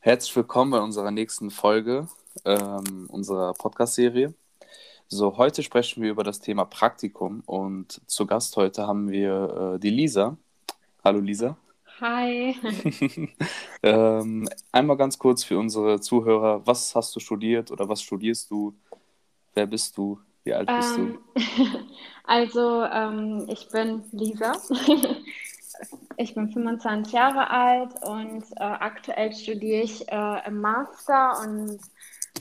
Herzlich willkommen bei unserer nächsten Folge ähm, unserer Podcast-Serie. So, heute sprechen wir über das Thema Praktikum und zu Gast heute haben wir äh, die Lisa. Hallo Lisa. Hi. ähm, einmal ganz kurz für unsere Zuhörer, was hast du studiert oder was studierst du? Wer bist du? Wie alt bist ähm, du? Also, ähm, ich bin Lisa. ich bin 25 Jahre alt und äh, aktuell studiere ich äh, im Master und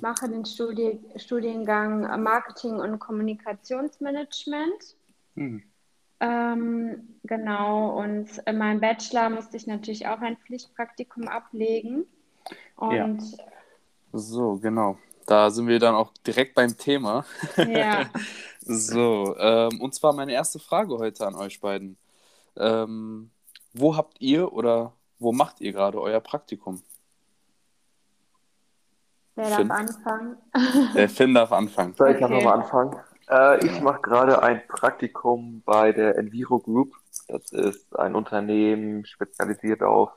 mache den Studi Studiengang Marketing und Kommunikationsmanagement. Hm. Ähm, genau, und in meinem Bachelor musste ich natürlich auch ein Pflichtpraktikum ablegen. Und ja. So, genau. Da sind wir dann auch direkt beim Thema. Ja. so, ähm, und zwar meine erste Frage heute an euch beiden. Ähm, wo habt ihr oder wo macht ihr gerade euer Praktikum? Wer Finn? darf anfangen? Der Finn darf anfangen. Soll ich okay. nochmal anfangen? Äh, ich mache gerade ein Praktikum bei der Enviro Group. Das ist ein Unternehmen spezialisiert auf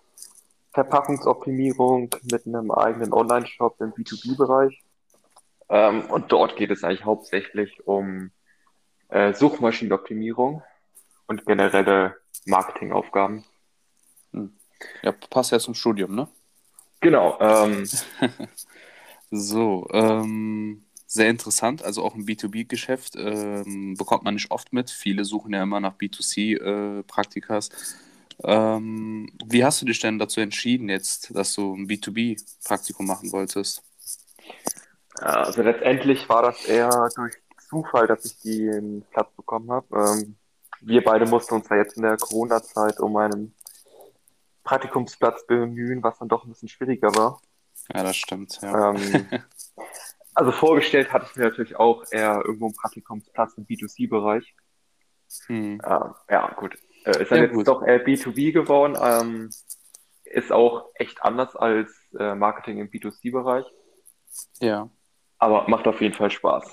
Verpackungsoptimierung mit einem eigenen Online-Shop im B2B-Bereich. Ähm, und dort geht es eigentlich hauptsächlich um äh, Suchmaschinenoptimierung und generelle Marketingaufgaben. Hm. Ja, passt ja zum Studium, ne? Genau. Ähm, so, ähm, sehr interessant. Also auch im B2B-Geschäft ähm, bekommt man nicht oft mit. Viele suchen ja immer nach B2C-Praktikas. Äh, ähm, wie hast du dich denn dazu entschieden, jetzt, dass du ein B2B-Praktikum machen wolltest? Also letztendlich war das eher durch Zufall, dass ich den Platz bekommen habe. Ähm, wir beide mussten uns ja jetzt in der Corona-Zeit um einen Praktikumsplatz bemühen, was dann doch ein bisschen schwieriger war. Ja, das stimmt. Ja. Ähm, also vorgestellt hatte ich mir natürlich auch eher irgendwo einen Praktikumsplatz im B2C-Bereich. Hm. Ähm, ja, gut. Äh, ist dann ja, jetzt gut. doch eher B2B geworden. Ähm, ist auch echt anders als äh, Marketing im B2C-Bereich. Ja. Aber macht auf jeden Fall Spaß.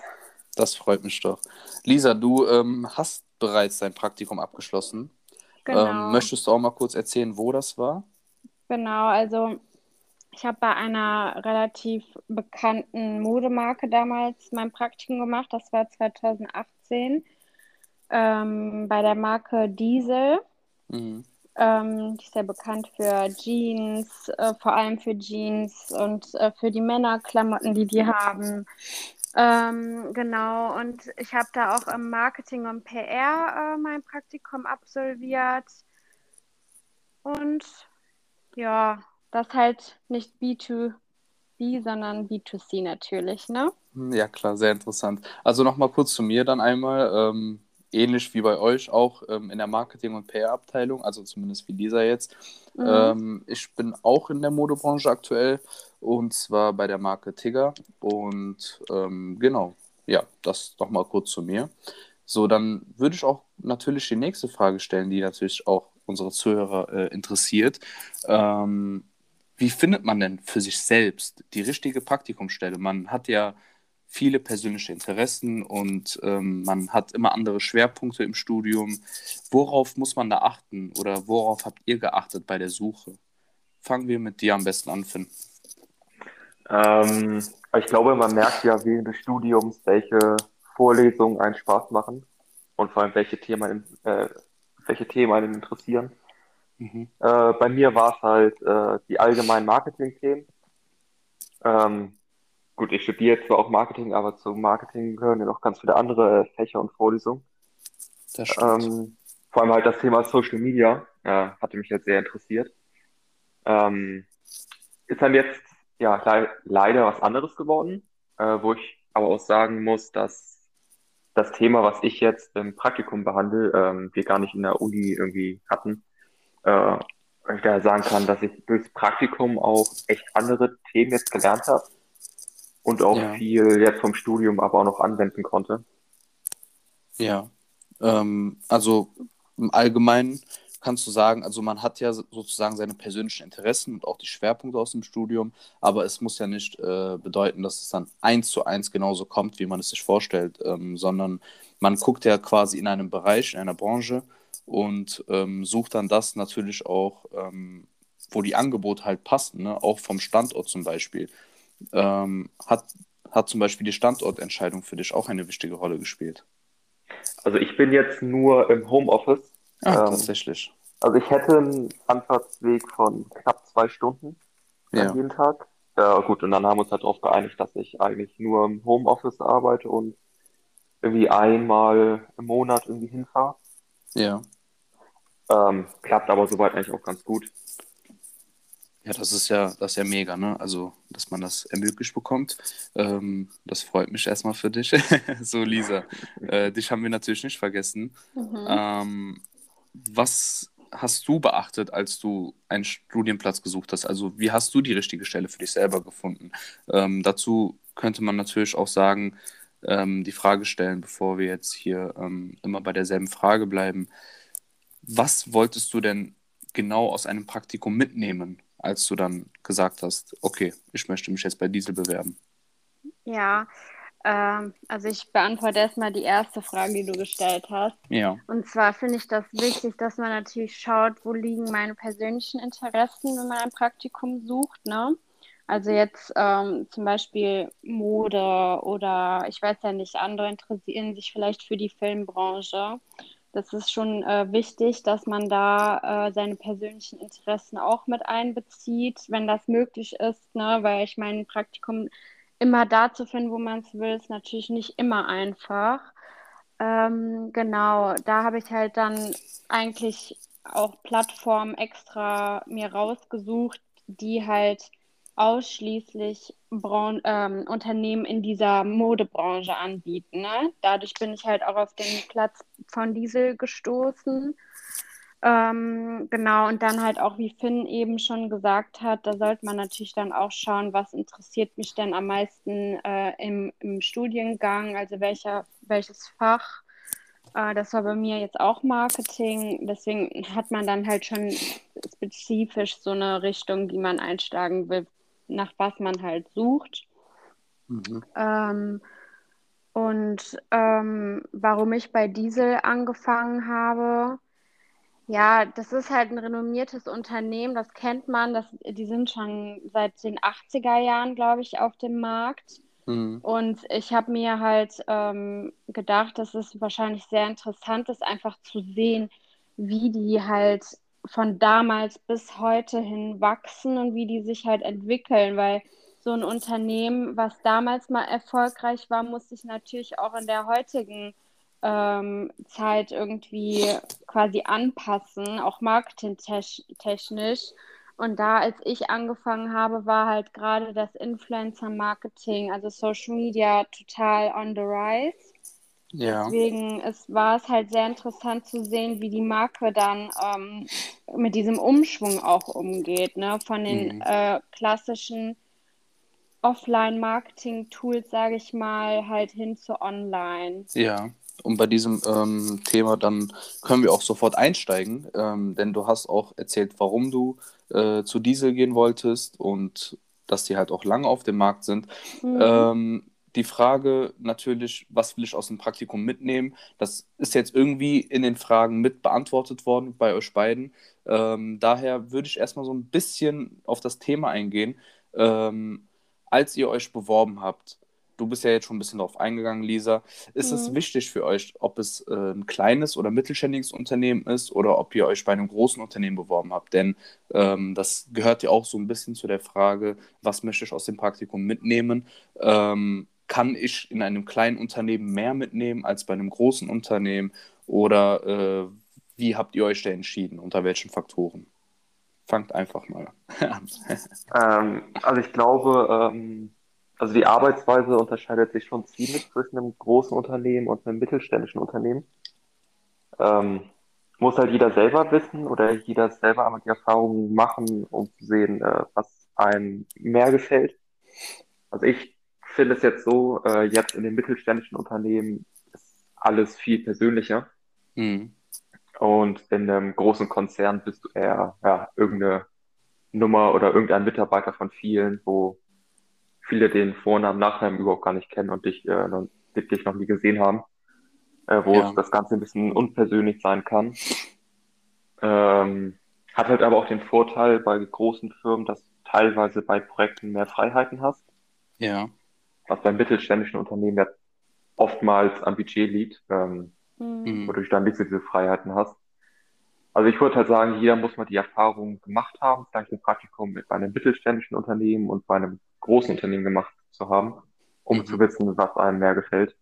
Das freut mich doch. Lisa, du ähm, hast bereits dein Praktikum abgeschlossen. Genau. Ähm, möchtest du auch mal kurz erzählen, wo das war? Genau, also ich habe bei einer relativ bekannten Modemarke damals mein Praktikum gemacht. Das war 2018 ähm, bei der Marke Diesel. Mhm. Ähm, die ist ja bekannt für Jeans, äh, vor allem für Jeans und äh, für die Männerklamotten, die die haben. Ähm, genau, und ich habe da auch im Marketing und PR äh, mein Praktikum absolviert. Und ja, das halt nicht B2B, sondern B2C natürlich, ne? Ja, klar, sehr interessant. Also nochmal kurz zu mir dann einmal. Ähm, ähnlich wie bei euch auch ähm, in der Marketing- und PR-Abteilung, also zumindest wie Lisa jetzt. Mhm. Ähm, ich bin auch in der Modebranche aktuell und zwar bei der Marke Tigger. Und ähm, genau, ja, das nochmal kurz zu mir. So, dann würde ich auch natürlich die nächste Frage stellen, die natürlich auch unsere Zuhörer äh, interessiert. Ähm, wie findet man denn für sich selbst die richtige Praktikumsstelle? Man hat ja viele persönliche Interessen und ähm, man hat immer andere Schwerpunkte im Studium. Worauf muss man da achten oder worauf habt ihr geachtet bei der Suche? Fangen wir mit dir am besten an, Finn. Ähm, ich glaube, man merkt ja während des Studiums, welche Vorlesungen einen Spaß machen und vor allem welche Themen, äh, welche Themen einen interessieren. Mhm. Äh, bei mir war es halt äh, die allgemeinen Marketing-Themen. Ähm, gut, ich studiere zwar auch Marketing, aber zum Marketing gehören ja noch ganz viele andere Fächer und Vorlesungen. Das stimmt. Ähm, vor allem halt das Thema Social Media äh, hatte mich jetzt sehr interessiert. Ähm, ist dann jetzt ja le leider was anderes geworden, äh, wo ich aber auch sagen muss, dass das Thema, was ich jetzt im Praktikum behandle, ähm, wir gar nicht in der Uni irgendwie hatten. Äh, ich da sagen kann, dass ich durchs Praktikum auch echt andere Themen jetzt gelernt habe und auch ja. viel jetzt vom Studium aber auch noch anwenden konnte. Ja, ähm, also im Allgemeinen kannst du sagen, also man hat ja sozusagen seine persönlichen Interessen und auch die Schwerpunkte aus dem Studium, aber es muss ja nicht äh, bedeuten, dass es dann eins zu eins genauso kommt, wie man es sich vorstellt, ähm, sondern man guckt ja quasi in einem Bereich, in einer Branche und ähm, sucht dann das natürlich auch ähm, wo die Angebote halt passen, ne? auch vom Standort zum Beispiel. Ähm, hat, hat zum Beispiel die Standortentscheidung für dich auch eine wichtige Rolle gespielt? Also ich bin jetzt nur im Homeoffice. Ah, ähm, tatsächlich. Also ich hätte einen Anfahrtsweg von knapp zwei Stunden ja. jeden Tag. Ja, gut, und dann haben wir uns halt darauf geeinigt, dass ich eigentlich nur im Homeoffice arbeite und irgendwie einmal im Monat irgendwie hinfahre. Ja. Ähm, klappt aber soweit eigentlich auch ganz gut. Ja, das ist ja, das ist ja mega, ne? Also, dass man das ermöglicht bekommt. Ähm, das freut mich erstmal für dich. so, Lisa, äh, dich haben wir natürlich nicht vergessen. Mhm. Ähm, was hast du beachtet, als du einen Studienplatz gesucht hast? Also, wie hast du die richtige Stelle für dich selber gefunden? Ähm, dazu könnte man natürlich auch sagen, ähm, die Frage stellen, bevor wir jetzt hier ähm, immer bei derselben Frage bleiben. Was wolltest du denn genau aus einem Praktikum mitnehmen? Als du dann gesagt hast, okay, ich möchte mich jetzt bei Diesel bewerben? Ja, ähm, also ich beantworte erstmal die erste Frage, die du gestellt hast. Ja. Und zwar finde ich das wichtig, dass man natürlich schaut, wo liegen meine persönlichen Interessen, wenn man ein Praktikum sucht, ne? Also jetzt ähm, zum Beispiel Mode oder ich weiß ja nicht, andere interessieren sich vielleicht für die Filmbranche das ist schon äh, wichtig, dass man da äh, seine persönlichen Interessen auch mit einbezieht, wenn das möglich ist, ne? weil ich mein Praktikum immer da zu finden, wo man es will, ist natürlich nicht immer einfach. Ähm, genau, da habe ich halt dann eigentlich auch Plattformen extra mir rausgesucht, die halt ausschließlich Bran ähm, Unternehmen in dieser Modebranche anbieten. Ne? Dadurch bin ich halt auch auf den Platz von Diesel gestoßen. Ähm, genau, und dann halt auch, wie Finn eben schon gesagt hat, da sollte man natürlich dann auch schauen, was interessiert mich denn am meisten äh, im, im Studiengang, also welcher, welches Fach. Äh, das war bei mir jetzt auch Marketing, deswegen hat man dann halt schon spezifisch so eine Richtung, die man einschlagen will, nach was man halt sucht. Mhm. Ähm, und ähm, warum ich bei Diesel angefangen habe, ja, das ist halt ein renommiertes Unternehmen, das kennt man, das, die sind schon seit den 80er Jahren, glaube ich, auf dem Markt. Mhm. Und ich habe mir halt ähm, gedacht, dass es wahrscheinlich sehr interessant ist, einfach zu sehen, wie die halt von damals bis heute hin wachsen und wie die sich halt entwickeln, weil so ein Unternehmen, was damals mal erfolgreich war, muss sich natürlich auch in der heutigen ähm, Zeit irgendwie quasi anpassen, auch marketingtechnisch. Und da, als ich angefangen habe, war halt gerade das Influencer-Marketing, also Social Media, total on the rise. Ja. Deswegen es war es halt sehr interessant zu sehen, wie die Marke dann ähm, mit diesem Umschwung auch umgeht, ne? Von den mhm. äh, klassischen Offline-Marketing-Tools, sage ich mal, halt hin zu Online. Ja. Und bei diesem ähm, Thema dann können wir auch sofort einsteigen, ähm, denn du hast auch erzählt, warum du äh, zu Diesel gehen wolltest und dass die halt auch lange auf dem Markt sind. Mhm. Ähm, die Frage natürlich, was will ich aus dem Praktikum mitnehmen? Das ist jetzt irgendwie in den Fragen mit beantwortet worden bei euch beiden. Ähm, daher würde ich erstmal so ein bisschen auf das Thema eingehen. Ähm, als ihr euch beworben habt, du bist ja jetzt schon ein bisschen darauf eingegangen, Lisa, ist mhm. es wichtig für euch, ob es äh, ein kleines oder mittelständiges Unternehmen ist oder ob ihr euch bei einem großen Unternehmen beworben habt? Denn ähm, das gehört ja auch so ein bisschen zu der Frage, was möchte ich aus dem Praktikum mitnehmen? Ähm, kann ich in einem kleinen Unternehmen mehr mitnehmen als bei einem großen Unternehmen? Oder äh, wie habt ihr euch da entschieden? Unter welchen Faktoren? Fangt einfach mal an. ähm, also ich glaube, ähm, also die Arbeitsweise unterscheidet sich schon ziemlich zwischen einem großen Unternehmen und einem mittelständischen Unternehmen. Ähm, muss halt jeder selber wissen oder jeder selber einmal die Erfahrungen machen, um zu sehen, äh, was einem mehr gefällt. Also ich finde es jetzt so, äh, jetzt in den mittelständischen Unternehmen ist alles viel persönlicher. Mhm. Und in einem großen Konzern bist du eher ja, irgendeine Nummer oder irgendein Mitarbeiter von vielen, wo viele den Vornamen, Nachnamen überhaupt gar nicht kennen und dich, äh, noch, dich noch nie gesehen haben, äh, wo ja. das Ganze ein bisschen unpersönlich sein kann. Ähm, Hat halt aber auch den Vorteil bei großen Firmen, dass du teilweise bei Projekten mehr Freiheiten hast. Ja. Was bei mittelständischen Unternehmen ja oftmals am Budget liegt, ähm, Mhm. wodurch du dann nicht so diese Freiheiten hast. Also ich würde halt sagen, jeder muss mal die Erfahrung gemacht haben, vielleicht ein Praktikum mit bei einem mittelständischen Unternehmen und bei einem großen Unternehmen gemacht zu haben, um Mhm. zu wissen, was einem mehr gefällt.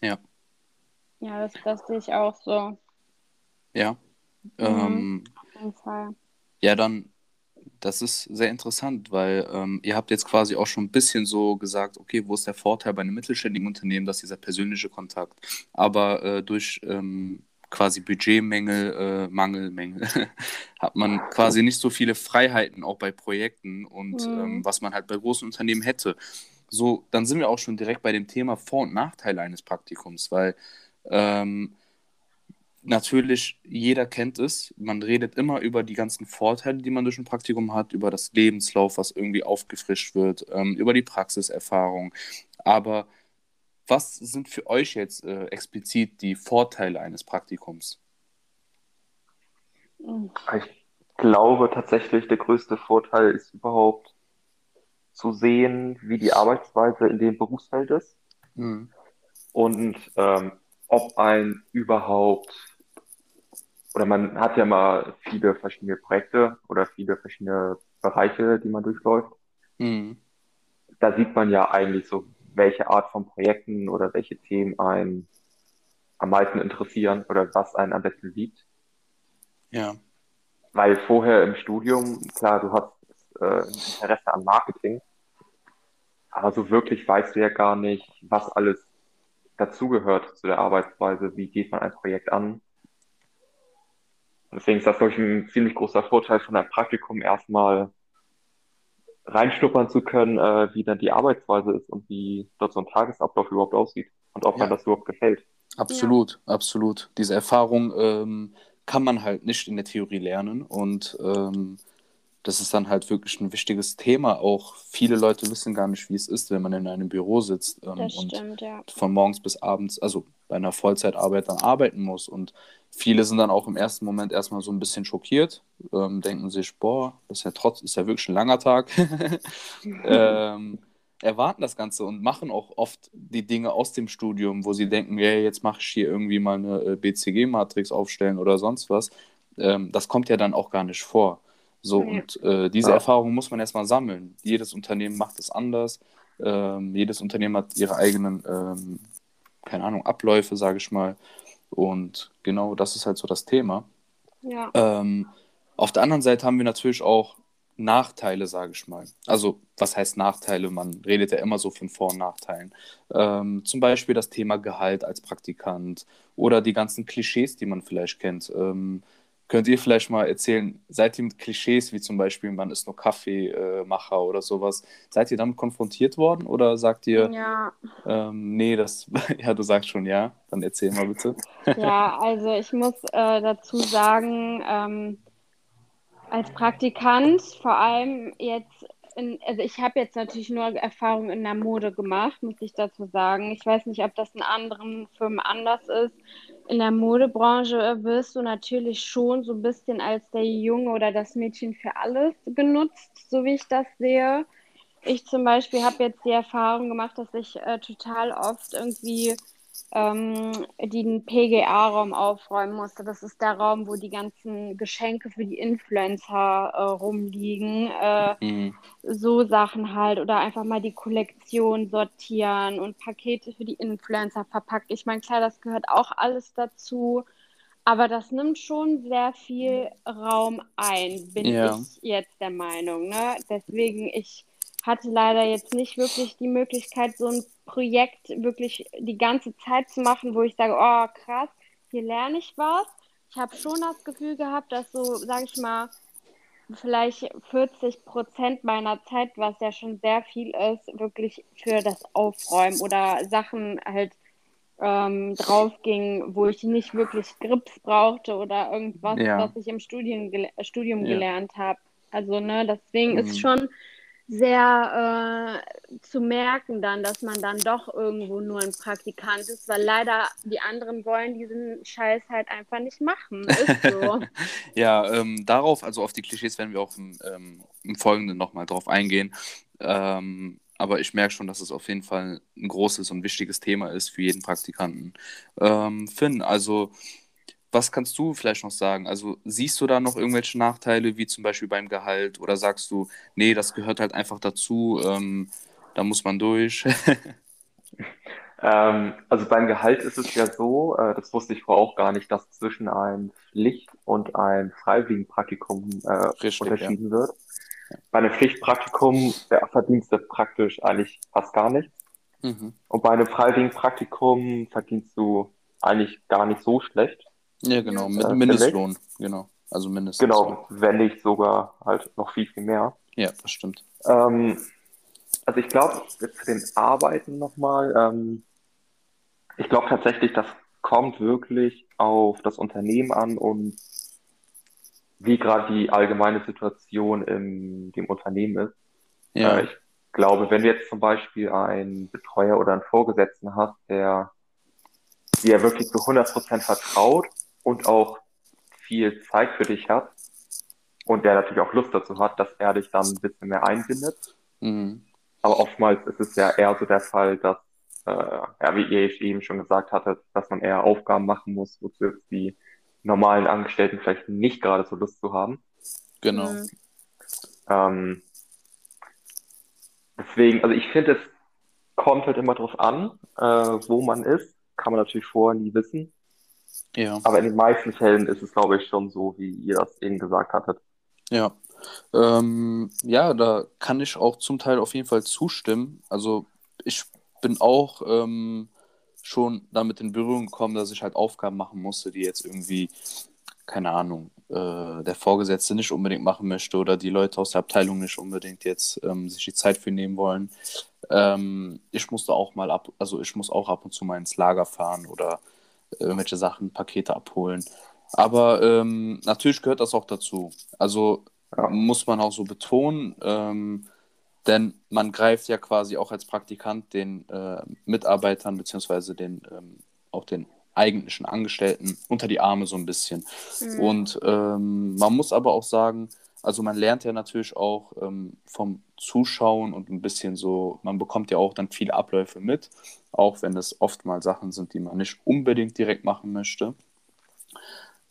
Ja. Ja, das, das sehe ich auch so. Ja. Mhm. Ähm, Auf jeden Fall. ja, dann, das ist sehr interessant, weil ähm, ihr habt jetzt quasi auch schon ein bisschen so gesagt, okay, wo ist der Vorteil bei einem mittelständigen Unternehmen, dass dieser persönliche Kontakt, aber äh, durch ähm, quasi Budgetmängel, äh, Mangel, Mängel, hat man quasi nicht so viele Freiheiten auch bei Projekten und Mhm. ähm, was man halt bei großen Unternehmen hätte. So, dann sind wir auch schon direkt bei dem Thema Vor- und Nachteile eines Praktikums, weil ähm, natürlich, jeder kennt es. Man redet immer über die ganzen Vorteile, die man durch ein Praktikum hat, über das Lebenslauf, was irgendwie aufgefrischt wird, ähm, über die Praxiserfahrung. Aber was sind für euch jetzt äh, explizit die Vorteile eines Praktikums? Ich glaube tatsächlich, der größte Vorteil ist überhaupt zu sehen, wie die Arbeitsweise in dem Berufsfeld ist Mhm. und ähm, ob ein überhaupt, oder man hat ja mal viele verschiedene Projekte oder viele verschiedene Bereiche, die man durchläuft. Mhm. Da sieht man ja eigentlich so, welche Art von Projekten oder welche Themen einen am meisten interessieren oder was einen am besten liegt. Ja. Weil vorher im Studium, klar, du hast äh, Interesse an Marketing, aber so wirklich weißt du ja gar nicht, was alles dazugehört zu der Arbeitsweise, wie geht man ein Projekt an. Deswegen ist das, glaube ich, ein ziemlich großer Vorteil von einem Praktikum, erstmal reinschnuppern zu können, äh, wie dann die Arbeitsweise ist und wie dort so ein Tagesablauf überhaupt aussieht und ob Ja. man das überhaupt gefällt. Absolut, absolut. Diese Erfahrung ähm, kann man halt nicht in der Theorie lernen und ähm, das ist dann halt wirklich ein wichtiges Thema. Auch viele Leute wissen gar nicht, wie es ist, wenn man in einem Büro sitzt ähm, Das und stimmt, ja. von morgens bis abends, also bei einer Vollzeitarbeit dann arbeiten muss. Und viele sind dann auch im ersten Moment erstmal so ein bisschen schockiert, ähm, denken sich, boah, das ist ja trotz, ist ja wirklich ein langer Tag. ähm, erwarten das Ganze und machen auch oft die Dinge aus dem Studium, wo sie denken, ja, jetzt mache ich hier irgendwie mal eine äh, BCG-Matrix aufstellen oder sonst was. Ähm, das kommt ja dann auch gar nicht vor. So, und äh, diese Ja. Erfahrung muss man erstmal sammeln. Jedes Unternehmen macht es anders. Ähm, jedes Unternehmen hat ihre eigenen, ähm, keine Ahnung, Abläufe, sage ich mal. Und genau das ist halt so das Thema. Ja. Ähm, auf der anderen Seite haben wir natürlich auch Nachteile, sage ich mal. Also, was heißt Nachteile? Man redet ja immer so von Vor- und Nachteilen. Ähm, zum Beispiel das Thema Gehalt als Praktikant oder die ganzen Klischees, die man vielleicht kennt. Ähm, könnt ihr vielleicht mal erzählen, seid ihr mit Klischees wie zum Beispiel, man ist nur Kaffeemacher oder sowas, seid ihr damit konfrontiert worden oder sagt ihr, Ja. ähm, nee, das, ja, du sagst schon ja, dann erzähl mal bitte. Ja, also ich muss äh, dazu sagen, ähm, als Praktikant, vor allem jetzt, in, also ich habe jetzt natürlich nur Erfahrung in der Mode gemacht, muss ich dazu sagen. Ich weiß nicht, ob das in anderen Firmen anders ist. In der Modebranche wirst du natürlich schon so ein bisschen als der Junge oder das Mädchen für alles genutzt, so wie ich das sehe. Ich zum Beispiel habe jetzt die Erfahrung gemacht, dass ich äh, total oft irgendwie ähm, den PGA-Raum aufräumen musste. Das ist der Raum, wo die ganzen Geschenke für die Influencer äh, rumliegen. Äh, Mhm. so Sachen halt. Oder einfach mal die Kollektion sortieren und Pakete für die Influencer verpackt. Ich meine, klar, das gehört auch alles dazu. Aber das nimmt schon sehr viel Raum ein, bin Ja. ich jetzt der Meinung. Ne? Deswegen, ich hatte leider jetzt nicht wirklich die Möglichkeit, so ein Projekt wirklich die ganze Zeit zu machen, wo ich sage, oh krass, hier lerne ich was. Ich habe schon das Gefühl gehabt, dass so, sage ich mal, vielleicht 40 Prozent meiner Zeit, was ja schon sehr viel ist, wirklich für das Aufräumen oder Sachen halt ähm, drauf ging, wo ich nicht wirklich Grips brauchte oder irgendwas, Ja. was ich im Studium, Studium Ja. gelernt habe. Also, ne, deswegen Mhm. ist schon sehr äh, zu merken dann, dass man dann doch irgendwo nur ein Praktikant ist, weil leider die anderen wollen diesen Scheiß halt einfach nicht machen. Ist so. ja, ähm, darauf, also auf die Klischees werden wir auch im, ähm, im Folgenden nochmal drauf eingehen. Ähm, aber ich merke schon, dass es auf jeden Fall ein großes und wichtiges Thema ist für jeden Praktikanten. Ähm, Finn, also was kannst du vielleicht noch sagen? Also siehst du da noch irgendwelche Nachteile, wie zum Beispiel beim Gehalt? Oder sagst du, nee, das gehört halt einfach dazu, ähm, da muss man durch? ähm, also beim Gehalt ist es ja so, äh, das wusste ich vorher auch gar nicht, dass zwischen einem Pflicht- und einem Freiwilligenpraktikum äh, Richtig, unterschieden ja. wird. Bei einem Pflichtpraktikum verdienst du praktisch eigentlich fast gar nichts. Mhm. Und bei einem Freiwilligenpraktikum verdienst du eigentlich gar nicht so schlecht. Ja, genau, mit äh, Mindestlohn, genau. Also Mindestlohn. Genau, wenn nicht sogar halt noch viel, viel mehr. Ja, das stimmt. Ähm, also ich glaube, zu den Arbeiten nochmal, ähm, ich glaube tatsächlich, das kommt wirklich auf das Unternehmen an und wie gerade die allgemeine Situation in dem Unternehmen ist. Ja. Äh, ich glaube, wenn du jetzt zum Beispiel einen Betreuer oder einen Vorgesetzten hast, der dir wirklich zu 100% vertraut und auch viel Zeit für dich hat und der natürlich auch Lust dazu hat, dass er dich dann ein bisschen mehr einbindet. Mhm. Aber oftmals ist es ja eher so der Fall, dass, äh, ja, wie ihr eben schon gesagt hattet, dass man eher Aufgaben machen muss, wozu jetzt die normalen Angestellten vielleicht nicht gerade so Lust zu haben. Genau. Mhm. Ähm, deswegen, also ich finde, es kommt halt immer drauf an, äh, wo man ist. Kann man natürlich vorher nie wissen. Ja. Aber in den meisten Fällen ist es, glaube ich, schon so, wie ihr das eben gesagt hattet. Ja. Ähm, ja, da kann ich auch zum Teil auf jeden Fall zustimmen. Also ich bin auch ähm, schon damit in Berührung gekommen, dass ich halt Aufgaben machen musste, die jetzt irgendwie, keine Ahnung, äh, der Vorgesetzte nicht unbedingt machen möchte oder die Leute aus der Abteilung nicht unbedingt jetzt ähm, sich die Zeit für nehmen wollen. Ähm, ich musste auch mal ab, also ich muss auch ab und zu mal ins Lager fahren oder irgendwelche Sachen, Pakete abholen. Aber ähm, natürlich gehört das auch dazu. Also ja. muss man auch so betonen, ähm, denn man greift ja quasi auch als Praktikant den äh, Mitarbeitern beziehungsweise den ähm, auch den eigentlichen Angestellten unter die Arme so ein bisschen. Mhm. Und ähm, man muss aber auch sagen, also man lernt ja natürlich auch ähm, vom Zuschauen und ein bisschen so, man bekommt ja auch dann viele Abläufe mit, auch wenn es oft mal Sachen sind, die man nicht unbedingt direkt machen möchte.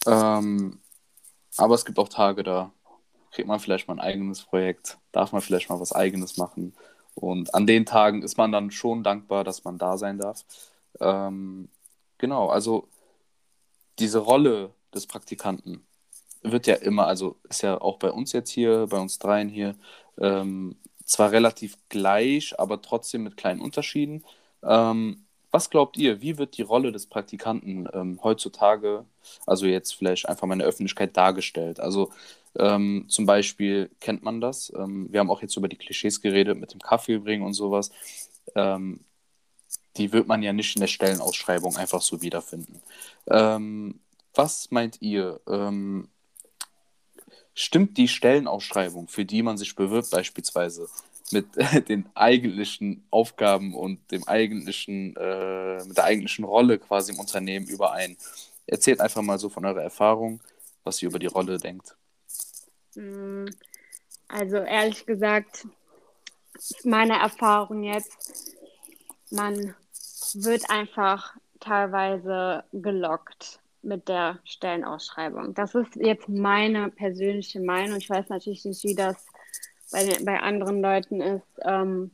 Ähm, aber es gibt auch Tage, da kriegt man vielleicht mal ein eigenes Projekt, darf man vielleicht mal was eigenes machen. Und an den Tagen ist man dann schon dankbar, dass man da sein darf. Ähm, genau, also diese Rolle des Praktikanten wird ja immer, also ist ja auch bei uns jetzt hier, bei uns dreien hier, ähm, zwar relativ gleich, aber trotzdem mit kleinen Unterschieden. Ähm, was glaubt ihr, wie wird die Rolle des Praktikanten ähm, heutzutage, also jetzt vielleicht einfach mal in der Öffentlichkeit dargestellt? Also ähm, zum Beispiel kennt man das. Ähm, wir haben auch jetzt über die Klischees geredet mit dem Kaffee bringen und sowas. Ähm, die wird man ja nicht in der Stellenausschreibung einfach so wiederfinden. Ähm, was meint ihr? Stimmt die Stellenausschreibung, für die man sich bewirbt, beispielsweise, mit den eigentlichen Aufgaben und dem eigentlichen, äh, mit der eigentlichen Rolle quasi im Unternehmen überein. Erzählt einfach mal so von eurer Erfahrung, was ihr über die Rolle denkt. Mm, also ehrlich gesagt, meine Erfahrung jetzt, man wird einfach teilweise gelockt mit der Stellenausschreibung. Das ist jetzt meine persönliche Meinung. Ich weiß natürlich nicht, wie das bei, bei anderen Leuten ist. Ähm,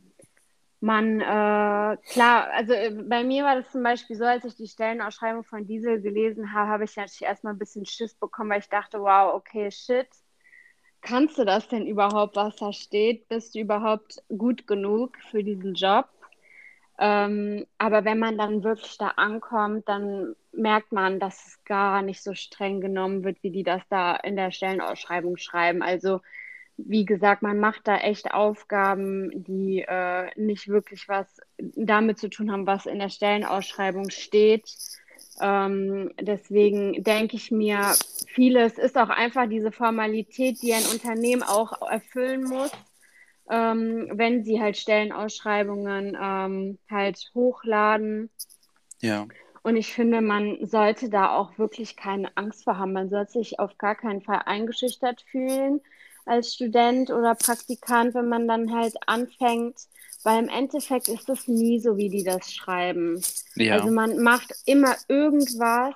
man, äh, klar, also äh, bei mir war das zum Beispiel so, als ich die Stellenausschreibung von Diesel gelesen habe, habe ich natürlich erstmal ein bisschen Schiss bekommen, weil ich dachte, wow, okay, shit, kannst du das denn überhaupt, was da steht? Bist du überhaupt gut genug für diesen Job? Ähm, aber wenn man dann wirklich da ankommt, dann merkt man, dass es gar nicht so streng genommen wird, wie die das da in der Stellenausschreibung schreiben. Also wie gesagt, man macht da echt Aufgaben, die äh, nicht wirklich was damit zu tun haben, was in der Stellenausschreibung steht. Ähm, deswegen denke ich mir, vieles ist auch einfach diese Formalität, die ein Unternehmen auch erfüllen muss. ähm, wenn sie halt Stellenausschreibungen ähm, halt hochladen. Ja. Und ich finde, man sollte da auch wirklich keine Angst vor haben. Man sollte sich auf gar keinen Fall eingeschüchtert fühlen als Student oder Praktikant, wenn man dann halt anfängt, weil im Endeffekt ist es nie so, wie die das schreiben. Ja. Also man macht immer irgendwas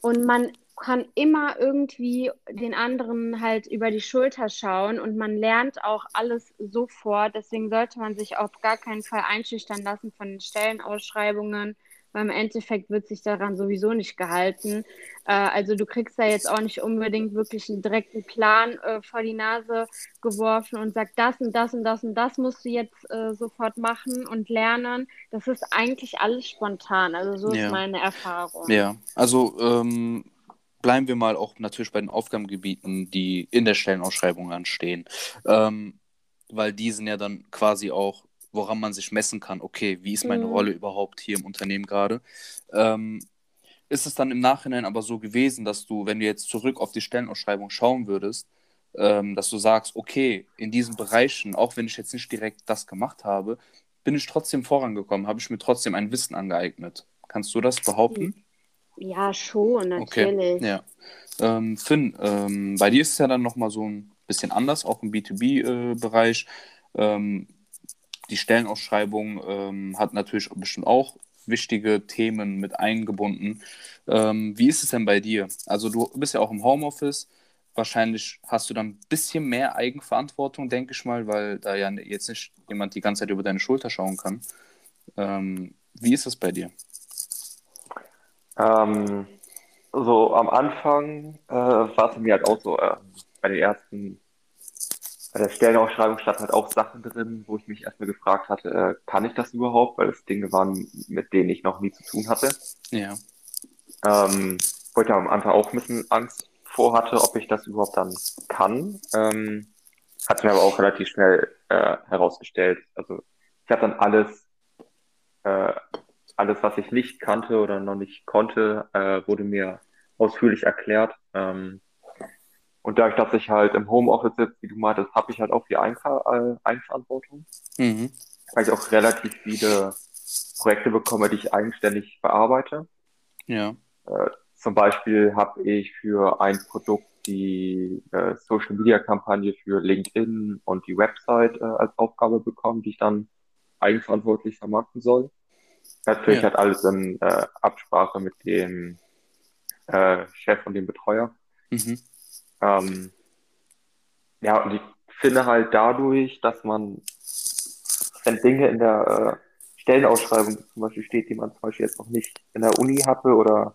und man kann immer irgendwie den anderen halt über die Schulter schauen und man lernt auch alles sofort. Deswegen sollte man sich auf gar keinen Fall einschüchtern lassen von den Stellenausschreibungen weil im Endeffekt wird sich daran sowieso nicht gehalten. Äh, also du kriegst da jetzt auch nicht unbedingt wirklich einen direkten Plan äh, vor die Nase geworfen und sagst, das und das und das und das musst du jetzt äh, sofort machen und lernen. Das ist eigentlich alles spontan. Also so ja. ist meine Erfahrung. Ja, also ähm, bleiben wir mal auch natürlich bei den Aufgabengebieten, die in der Stellenausschreibung anstehen. Ähm, weil die sind ja dann quasi auch woran man sich messen kann, okay, wie ist meine mhm. Rolle überhaupt hier im Unternehmen gerade. Ähm, ist es dann im Nachhinein aber so gewesen, dass du, wenn du jetzt zurück auf die Stellenausschreibung schauen würdest, ähm, dass du sagst, okay, in diesen Bereichen, auch wenn ich jetzt nicht direkt das gemacht habe, bin ich trotzdem vorangekommen, habe ich mir trotzdem ein Wissen angeeignet. Kannst du das behaupten? Ja, schon, natürlich. Okay, ja. Ähm, Finn, ähm, bei dir ist es ja dann nochmal so ein bisschen anders, auch im B2B-Bereich. Äh, ähm, die Stellenausschreibung ähm, hat natürlich bestimmt auch wichtige Themen mit eingebunden. Ähm, wie ist es denn bei dir? Also du bist ja auch im Homeoffice. Wahrscheinlich hast du dann ein bisschen mehr Eigenverantwortung, denke ich mal, weil da ja jetzt nicht jemand die ganze Zeit über deine Schulter schauen kann. Ähm, wie ist das bei dir? Ähm, so am Anfang äh, war es mir halt auch so, äh, bei den ersten der Stellenausschreibung stand halt auch Sachen drin, wo ich mich erstmal gefragt hatte, äh, kann ich das überhaupt? Weil es Dinge waren, mit denen ich noch nie zu tun hatte. Ja. Ähm, wo ich am Anfang auch ein bisschen Angst vor hatte, ob ich das überhaupt dann kann. Ähm, hat mir aber auch relativ schnell äh, herausgestellt. Also ich habe dann alles, äh, alles, was ich nicht kannte oder noch nicht konnte, äh, wurde mir ausführlich erklärt. Ähm, und dadurch, dass ich halt im Homeoffice sitze, wie du meintest, habe ich halt auch die Einver äh, Eigenverantwortung. Mhm. Weil ich auch relativ viele Projekte bekomme, die ich eigenständig bearbeite. Ja. Äh, zum Beispiel habe ich für ein Produkt die äh, Social Media Kampagne für LinkedIn und die Website äh, als Aufgabe bekommen, die ich dann eigenverantwortlich vermarkten soll. Natürlich ja. halt alles in äh, Absprache mit dem äh, Chef und dem Betreuer. Mhm. Ähm, ja, und ich finde halt dadurch, dass man, wenn Dinge in der äh, Stellenausschreibung zum Beispiel steht, die man zum Beispiel jetzt noch nicht in der Uni hatte oder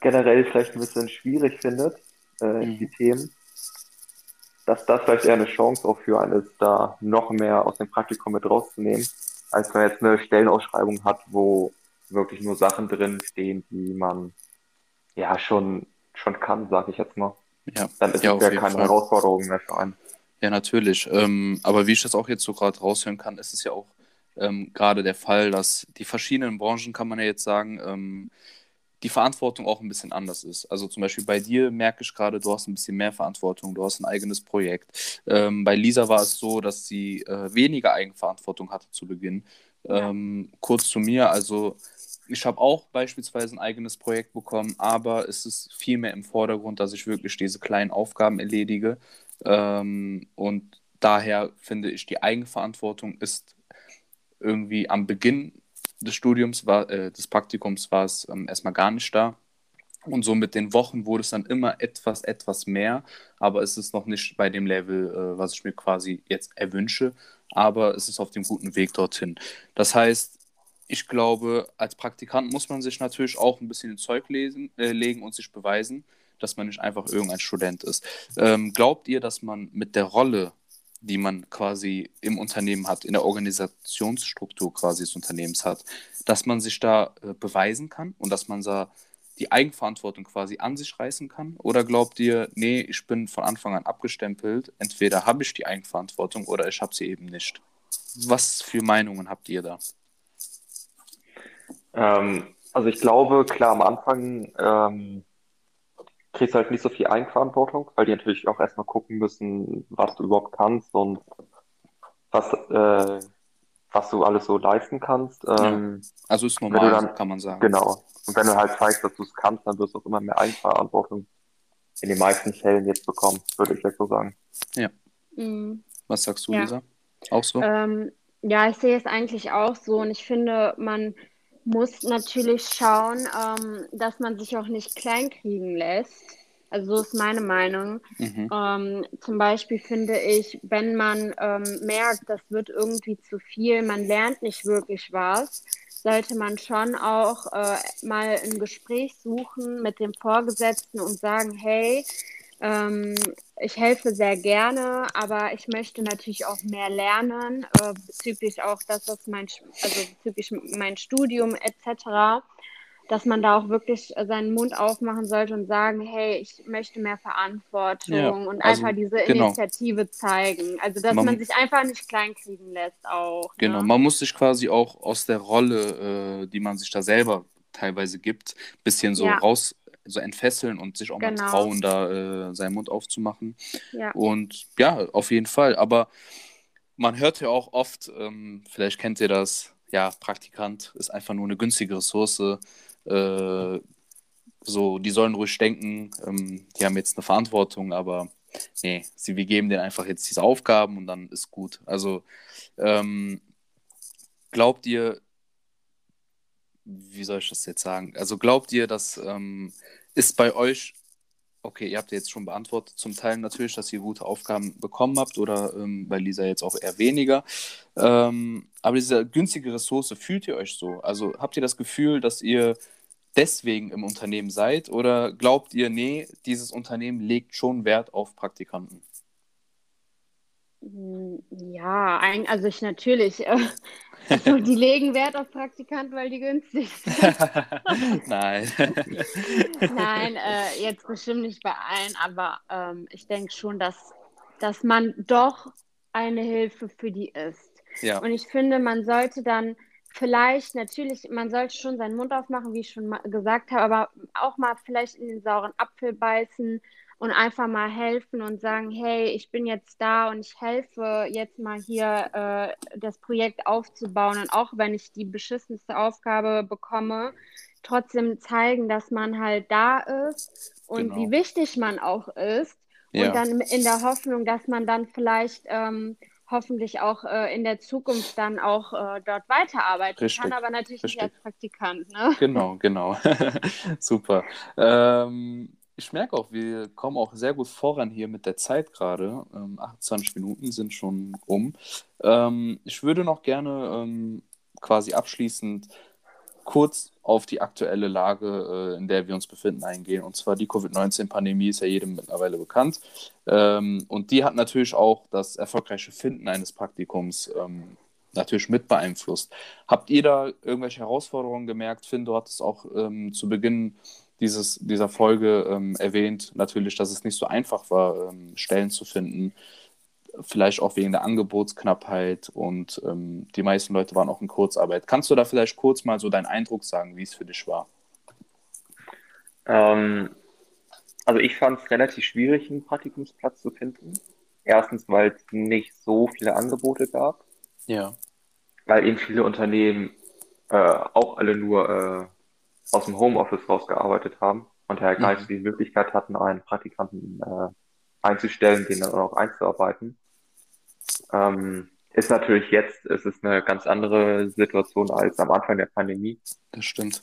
generell vielleicht ein bisschen schwierig findet, äh, mhm. die Themen, dass das vielleicht eher eine Chance auch für einen ist, da noch mehr aus dem Praktikum mit rauszunehmen, als wenn man jetzt eine Stellenausschreibung hat, wo wirklich nur Sachen drin stehen, die man ja schon, schon kann, sag ich jetzt mal. Ja, dann ist ja, es ja keine Fall. Herausforderung mehr für einen. Ja, natürlich. Ähm, aber wie ich das auch jetzt so gerade raushören kann, ist es ja auch ähm, gerade der Fall, dass die verschiedenen Branchen, kann man ja jetzt sagen, ähm, die Verantwortung auch ein bisschen anders ist. Also zum Beispiel bei dir merke ich gerade, du hast ein bisschen mehr Verantwortung, du hast ein eigenes Projekt. Ähm, bei Lisa war es so, dass sie äh, weniger Eigenverantwortung hatte zu Beginn. Ja. Ähm, kurz zu mir, also ich habe auch beispielsweise ein eigenes Projekt bekommen, aber es ist viel mehr im Vordergrund, dass ich wirklich diese kleinen Aufgaben erledige. Ähm, und daher finde ich, die Eigenverantwortung ist irgendwie am Beginn des Studiums, war, äh, des Praktikums war es ähm, erstmal gar nicht da. Und so mit den Wochen wurde es dann immer etwas, etwas mehr, aber es ist noch nicht bei dem Level, äh, was ich mir quasi jetzt erwünsche, aber es ist auf dem guten Weg dorthin. Das heißt, ich glaube, als Praktikant muss man sich natürlich auch ein bisschen ins Zeug lesen, äh, legen und sich beweisen, dass man nicht einfach irgendein Student ist. Ähm, glaubt ihr, dass man mit der Rolle, die man quasi im Unternehmen hat, in der Organisationsstruktur quasi des Unternehmens hat, dass man sich da äh, beweisen kann und dass man da die Eigenverantwortung quasi an sich reißen kann? Oder glaubt ihr, nee, ich bin von Anfang an abgestempelt, entweder habe ich die Eigenverantwortung oder ich habe sie eben nicht? Was für Meinungen habt ihr da? Ähm, also ich glaube, klar, am Anfang ähm, kriegst du halt nicht so viel Eigenverantwortung, weil die natürlich auch erstmal gucken müssen, was du überhaupt kannst und was, äh, was du alles so leisten kannst. Ähm, ja. Also ist normal, dann, kann man sagen. Genau. Und wenn du halt zeigst, dass du es kannst, dann wirst du auch immer mehr Eigenverantwortung in den meisten Fällen jetzt bekommen, würde ich jetzt so sagen. Ja. Mhm. Was sagst du, ja. Lisa? Auch so? Ähm, ja, ich sehe es eigentlich auch so und ich finde, man muss natürlich schauen, ähm, dass man sich auch nicht kleinkriegen lässt. Also so ist meine Meinung. Mhm. Ähm, zum Beispiel finde ich, wenn man ähm, merkt, das wird irgendwie zu viel, man lernt nicht wirklich was, sollte man schon auch äh, mal ein Gespräch suchen mit dem Vorgesetzten und sagen, hey, ähm, ich helfe sehr gerne, aber ich möchte natürlich auch mehr lernen äh, bezüglich auch das, was mein, also bezüglich mein Studium etc dass man da auch wirklich seinen Mund aufmachen sollte und sagen, hey, ich möchte mehr Verantwortung ja, und also, einfach diese genau. Initiative zeigen. Also dass man, man, sich einfach nicht kleinkriegen lässt auch. Ne? Genau, ne? man muss sich quasi auch aus der Rolle, äh, die man sich da selber teilweise gibt, ein bisschen so ja. raus so entfesseln und sich auch genau. mal trauen, da äh, seinen Mund aufzumachen. Ja. Und ja, auf jeden Fall. Aber man hört ja auch oft, ähm, vielleicht kennt ihr das, ja, Praktikant ist einfach nur eine günstige Ressource. Äh, so, die sollen ruhig denken, ähm, die haben jetzt eine Verantwortung, aber nee, sie, wir geben denen einfach jetzt diese Aufgaben und dann ist gut. Also ähm, glaubt ihr, wie soll ich das jetzt sagen? Also glaubt ihr, dass ähm, ist bei euch, okay, ihr habt ja jetzt schon beantwortet, zum Teil natürlich, dass ihr gute Aufgaben bekommen habt oder ähm, bei Lisa jetzt auch eher weniger. Ähm, aber diese günstige Ressource, fühlt ihr euch so? Also habt ihr das Gefühl, dass ihr deswegen im Unternehmen seid oder glaubt ihr, nee, dieses Unternehmen legt schon Wert auf Praktikanten? Hm, ja, also ich natürlich. Die legen Wert auf Praktikanten, weil die günstig sind. Nein. Nein, äh, jetzt bestimmt nicht bei allen, aber ähm, ich denke schon, dass, dass man doch eine Hilfe für die ist. Ja. Und ich finde, man sollte dann vielleicht natürlich, man sollte schon seinen Mund aufmachen, wie ich schon gesagt habe, aber auch mal vielleicht in den sauren Apfel beißen und einfach mal helfen und sagen, hey, ich bin jetzt da und ich helfe jetzt mal hier äh, das Projekt aufzubauen und auch wenn ich die beschissenste Aufgabe bekomme, trotzdem zeigen, dass man halt da ist und genau. wie wichtig man auch ist ja. und dann in der Hoffnung, dass man dann vielleicht ähm, hoffentlich auch äh, in der Zukunft dann auch äh, dort weiterarbeiten Richtig. kann, aber natürlich Richtig. nicht als Praktikant. Ne? Genau, genau. Super. Ähm, ich merke auch, wir kommen auch sehr gut voran hier mit der Zeit gerade. Ähm, 28 Minuten sind schon um. Ähm, ich würde noch gerne ähm, quasi abschließend kurz auf die aktuelle Lage, äh, in der wir uns befinden, eingehen. Und zwar die Covid-19-Pandemie ist ja jedem mittlerweile bekannt. Ähm, und die hat natürlich auch das erfolgreiche Finden eines Praktikums ähm, natürlich mit beeinflusst. Habt ihr da irgendwelche Herausforderungen gemerkt? Finn, du hattest auch ähm, zu Beginn dieses, dieser Folge ähm, erwähnt, natürlich, dass es nicht so einfach war, ähm, Stellen zu finden. Vielleicht auch wegen der Angebotsknappheit und ähm, die meisten Leute waren auch in Kurzarbeit. Kannst du da vielleicht kurz mal so deinen Eindruck sagen, wie es für dich war? Ähm, also ich fand es relativ schwierig, einen Praktikumsplatz zu finden. Erstens, weil es nicht so viele Angebote gab. Ja. Weil eben viele Unternehmen äh, auch alle nur äh, aus dem Homeoffice rausgearbeitet haben und Herr Geist mhm. die Möglichkeit hatten, einen Praktikanten äh, einzustellen, den dann auch einzuarbeiten. Ähm, ist natürlich jetzt, es ist eine ganz andere Situation als am Anfang der Pandemie. Das stimmt.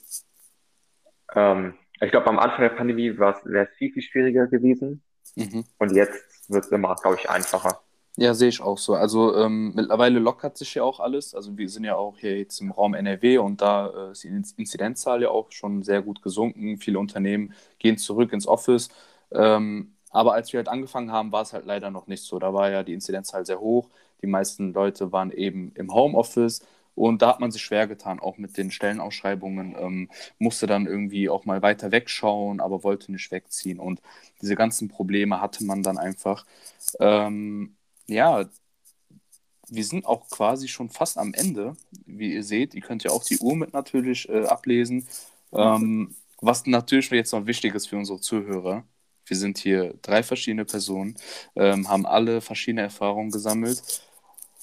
Ähm, ich glaube, am Anfang der Pandemie wäre es viel, viel schwieriger gewesen. Mhm. Und jetzt wird es immer, glaube ich, einfacher. Ja, sehe ich auch so. Also ähm, mittlerweile lockert sich ja auch alles. Also wir sind ja auch hier jetzt im Raum NRW und da äh, ist die Inzidenzzahl ja auch schon sehr gut gesunken. Viele Unternehmen gehen zurück ins Office. Ähm, aber als wir halt angefangen haben, war es halt leider noch nicht so. Da war ja die Inzidenzzahl sehr hoch. Die meisten Leute waren eben im Homeoffice und da hat man sich schwer getan, auch mit den Stellenausschreibungen. Ähm, musste dann irgendwie auch mal weiter wegschauen, aber wollte nicht wegziehen. Und diese ganzen Probleme hatte man dann einfach. Ähm, ja, wir sind auch quasi schon fast am Ende, wie ihr seht. Ihr könnt ja auch die Uhr mit natürlich äh, ablesen. Ähm, was natürlich jetzt noch wichtig ist für unsere Zuhörer. Wir sind hier drei verschiedene Personen, ähm, haben alle verschiedene Erfahrungen gesammelt.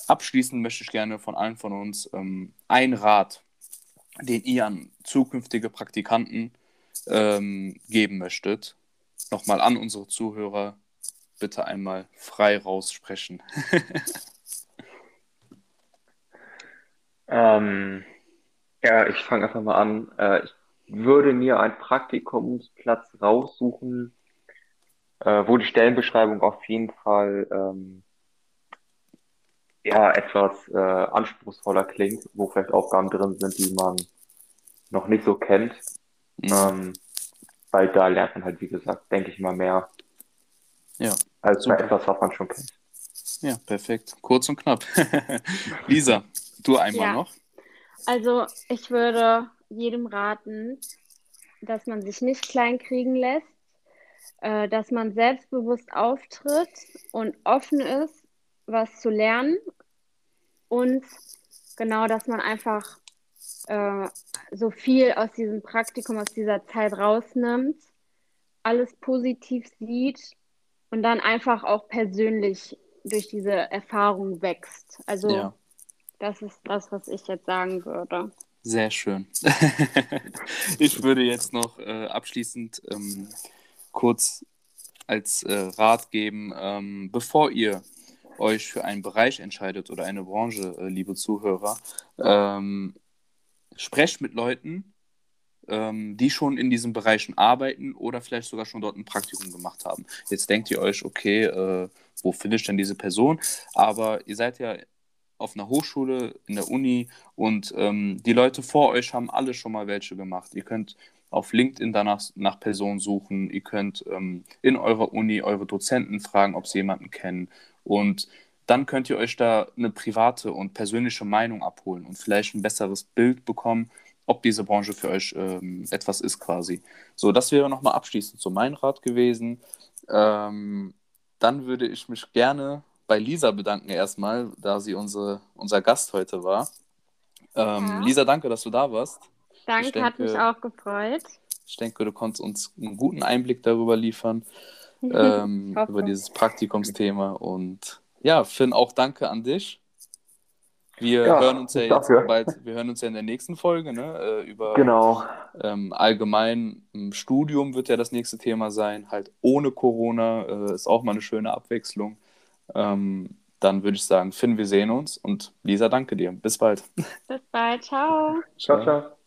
abschließend möchte ich gerne von allen von uns ähm, einen Rat, den ihr an zukünftige Praktikanten ähm, geben möchtet. Nochmal an unsere Zuhörer, bitte einmal frei raussprechen. ähm, ja, ich fange einfach mal an. Äh, ich würde mir einen Praktikumsplatz raussuchen, äh, wo die Stellenbeschreibung auf jeden Fall ähm, ja etwas äh, anspruchsvoller klingt, wo vielleicht Aufgaben drin sind, die man noch nicht so kennt. Mhm. Ähm, weil da lernt man halt, wie gesagt, denke ich mal mehr ja, als bei etwas, was man schon kennt. Ja, perfekt. Kurz und knapp. Lisa, du einmal ja. noch. Also ich würde jedem raten, dass man sich nicht kleinkriegen lässt, äh, dass man selbstbewusst auftritt und offen ist, was zu lernen und genau, dass man einfach äh, so viel aus diesem Praktikum, aus dieser Zeit rausnimmt, alles positiv sieht und dann einfach auch persönlich durch diese Erfahrung wächst. Also ja. das ist das, was ich jetzt sagen würde. Sehr schön. ich würde jetzt noch äh, abschließend ähm, kurz als äh, Rat geben, ähm, bevor ihr euch für einen Bereich entscheidet oder eine Branche, äh, liebe Zuhörer, ähm, sprecht mit Leuten, ähm, die schon in diesen Bereichen arbeiten oder vielleicht sogar schon dort ein Praktikum gemacht haben. Jetzt denkt ihr euch, okay, äh, wo finde ich denn diese Person? Aber ihr seid ja auf einer Hochschule, in der Uni und ähm, die Leute vor euch haben alle schon mal welche gemacht. Ihr könnt auf LinkedIn danach nach Personen suchen, ihr könnt ähm, in eurer Uni eure Dozenten fragen, ob sie jemanden kennen und dann könnt ihr euch da eine private und persönliche Meinung abholen und vielleicht ein besseres Bild bekommen, ob diese Branche für euch ähm, etwas ist quasi. So, das wäre nochmal abschließend so mein Rat gewesen. Ähm, dann würde ich mich gerne bei Lisa bedanken erstmal, da sie unsere, unser Gast heute war. Ähm, ja. Lisa, danke, dass du da warst. Danke, denke, hat mich auch gefreut. Ich denke, du konntest uns einen guten Einblick darüber liefern, ähm, über dieses Praktikumsthema. Und ja, Finn, auch danke an dich. Wir ja, hören uns ja jetzt dafür. bald, wir hören uns ja in der nächsten Folge, ne? Äh, über genau. ähm, allgemein Studium wird ja das nächste Thema sein, halt ohne Corona, äh, ist auch mal eine schöne Abwechslung. Ähm, dann würde ich sagen, Finn, wir sehen uns und Lisa, danke dir. Bis bald. Bis bald. Ciao. Ciao, ciao.